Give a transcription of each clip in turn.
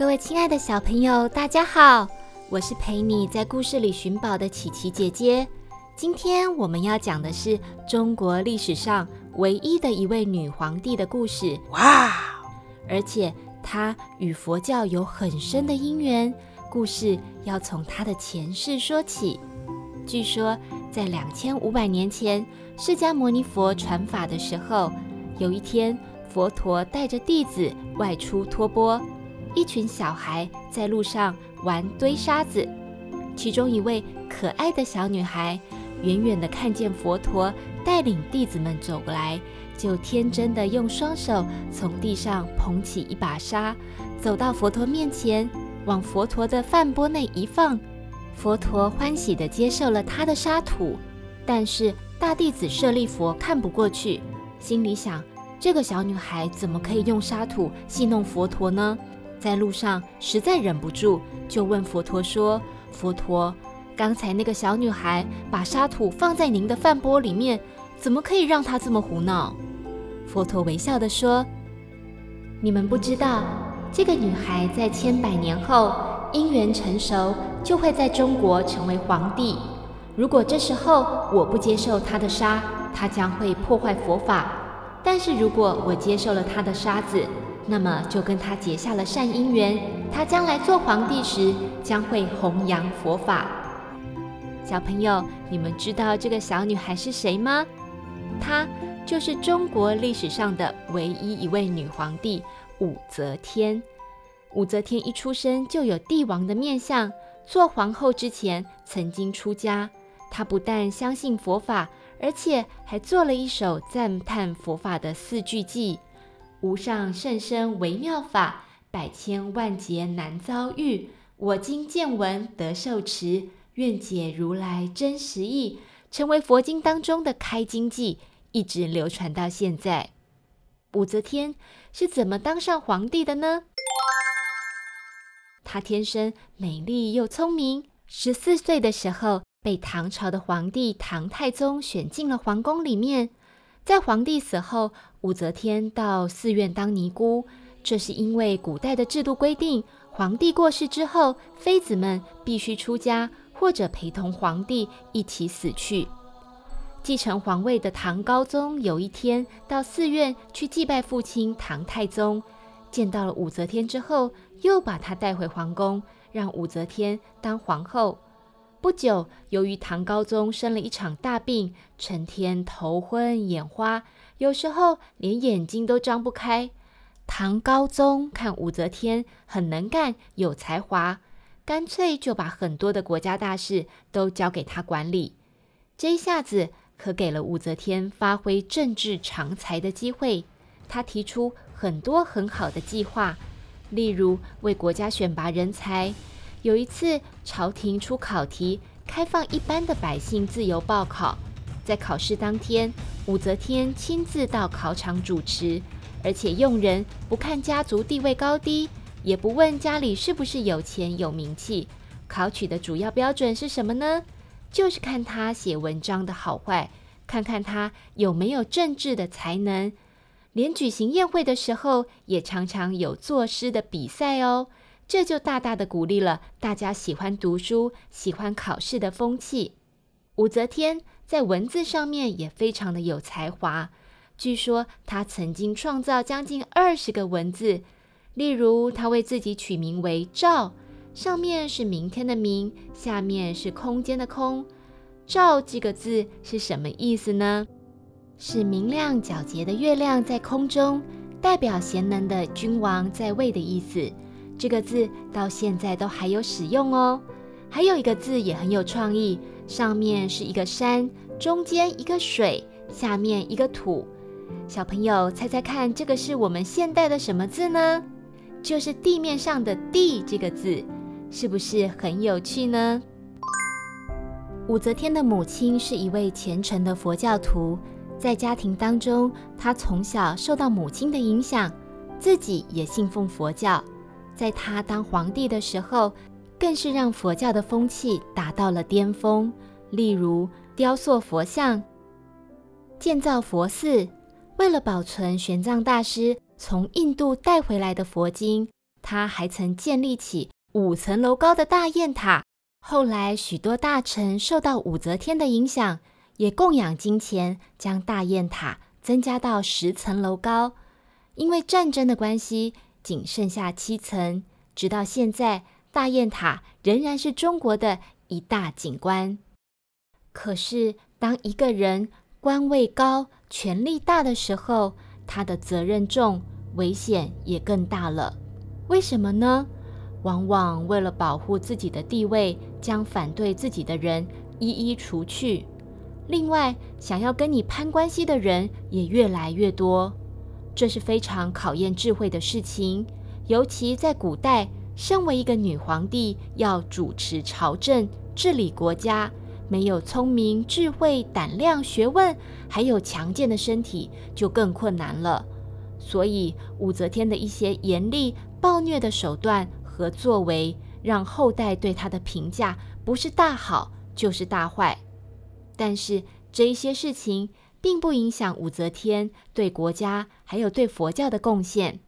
各位亲爱的小朋友，大家好！我是陪你在故事里寻宝的琪琪姐姐。今天我们要讲的是中国历史上唯一的一位女皇帝的故事。哇！而且她与佛教有很深的因缘。故事要从她的前世说起。据说在两千五百年前，释迦牟尼佛传法的时候，有一天佛陀带着弟子外出托钵。一群小孩在路上玩堆沙子，其中一位可爱的小女孩远远地看见佛陀带领弟子们走过来，就天真地用双手从地上捧起一把沙，走到佛陀面前，往佛陀的饭钵内一放。佛陀欢喜地接受了他的沙土，但是大弟子舍利弗看不过去，心里想：这个小女孩怎么可以用沙土戏弄佛陀呢？在路上实在忍不住，就问佛陀说：“佛陀，刚才那个小女孩把沙土放在您的饭钵里面，怎么可以让她这么胡闹？”佛陀微笑地说：“你们不知道，这个女孩在千百年后因缘成熟，就会在中国成为皇帝。如果这时候我不接受她的沙，她将会破坏佛法；但是如果我接受了她的沙子，那么就跟他结下了善因缘，他将来做皇帝时将会弘扬佛法。小朋友，你们知道这个小女孩是谁吗？她就是中国历史上的唯一一位女皇帝武则天。武则天一出生就有帝王的面相，做皇后之前曾经出家。她不但相信佛法，而且还做了一首赞叹佛法的四句偈。无上甚深微妙法，百千万劫难遭遇。我今见闻得受持，愿解如来真实义，成为佛经当中的开经偈，一直流传到现在。武则天是怎么当上皇帝的呢？她天生美丽又聪明，十四岁的时候被唐朝的皇帝唐太宗选进了皇宫里面。在皇帝死后，武则天到寺院当尼姑，这是因为古代的制度规定，皇帝过世之后，妃子们必须出家或者陪同皇帝一起死去。继承皇位的唐高宗有一天到寺院去祭拜父亲唐太宗，见到了武则天之后，又把她带回皇宫，让武则天当皇后。不久，由于唐高宗生了一场大病，成天头昏眼花，有时候连眼睛都张不开。唐高宗看武则天很能干、有才华，干脆就把很多的国家大事都交给她管理。这一下子可给了武则天发挥政治长才的机会。她提出很多很好的计划，例如为国家选拔人才。有一次，朝廷出考题，开放一般的百姓自由报考。在考试当天，武则天亲自到考场主持，而且用人不看家族地位高低，也不问家里是不是有钱有名气。考取的主要标准是什么呢？就是看他写文章的好坏，看看他有没有政治的才能。连举行宴会的时候，也常常有作诗的比赛哦。这就大大的鼓励了大家喜欢读书、喜欢考试的风气。武则天在文字上面也非常的有才华，据说她曾经创造将近二十个文字。例如，她为自己取名为“照”，上面是明天的“明”，下面是空间的“空”。“照”这个字是什么意思呢？是明亮皎洁的月亮在空中，代表贤能的君王在位的意思。这个字到现在都还有使用哦。还有一个字也很有创意，上面是一个山，中间一个水，下面一个土。小朋友猜猜看，这个是我们现代的什么字呢？就是地面上的“地”这个字，是不是很有趣呢？武则天的母亲是一位虔诚的佛教徒，在家庭当中，她从小受到母亲的影响，自己也信奉佛教。在他当皇帝的时候，更是让佛教的风气达到了巅峰。例如，雕塑佛像、建造佛寺。为了保存玄奘大师从印度带回来的佛经，他还曾建立起五层楼高的大雁塔。后来，许多大臣受到武则天的影响，也供养金钱，将大雁塔增加到十层楼高。因为战争的关系，仅剩下七层。直到现在，大雁塔仍然是中国的一大景观。可是，当一个人官位高，权力大的时候，他的责任重，危险也更大了。为什么呢？往往为了保护自己的地位，将反对自己的人一一除去。另外，想要跟你攀关系的人也越来越多，这是非常考验智慧的事情。尤其在古代，身为一个女皇帝，要主持朝政、治理国家。没有聪明、智慧、胆量、学问，还有强健的身体，就更困难了。所以，武则天的一些严厉、暴虐的手段和作为，让后代对她的评价不是大好，就是大坏。但是，这一些事情并不影响武则天对国家还有对佛教的贡献。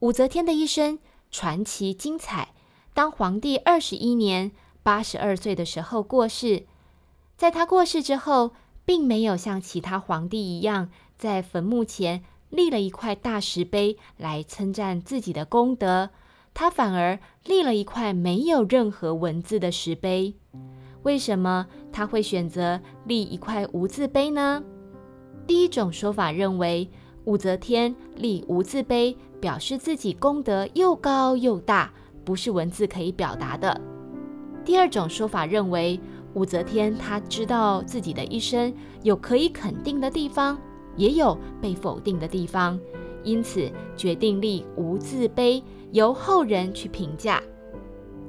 武则天的一生传奇精彩，当皇帝二十一年。八十二岁的时候过世，在他过世之后，并没有像其他皇帝一样在坟墓前立了一块大石碑来称赞自己的功德，他反而立了一块没有任何文字的石碑。为什么他会选择立一块无字碑呢？第一种说法认为，武则天立无字碑表示自己功德又高又大，不是文字可以表达的。第二种说法认为，武则天她知道自己的一生有可以肯定的地方，也有被否定的地方，因此决定立无字碑，由后人去评价。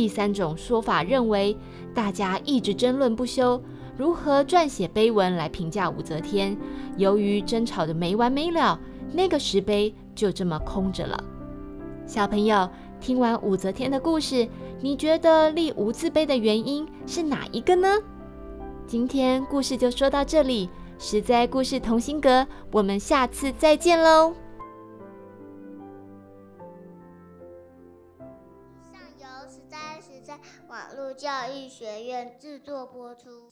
第三种说法认为，大家一直争论不休，如何撰写碑文来评价武则天，由于争吵的没完没了，那个石碑就这么空着了。小朋友。听完武则天的故事，你觉得立无字碑的原因是哪一个呢？今天故事就说到这里，实在故事同心阁，我们下次再见喽。教育学院制作播出。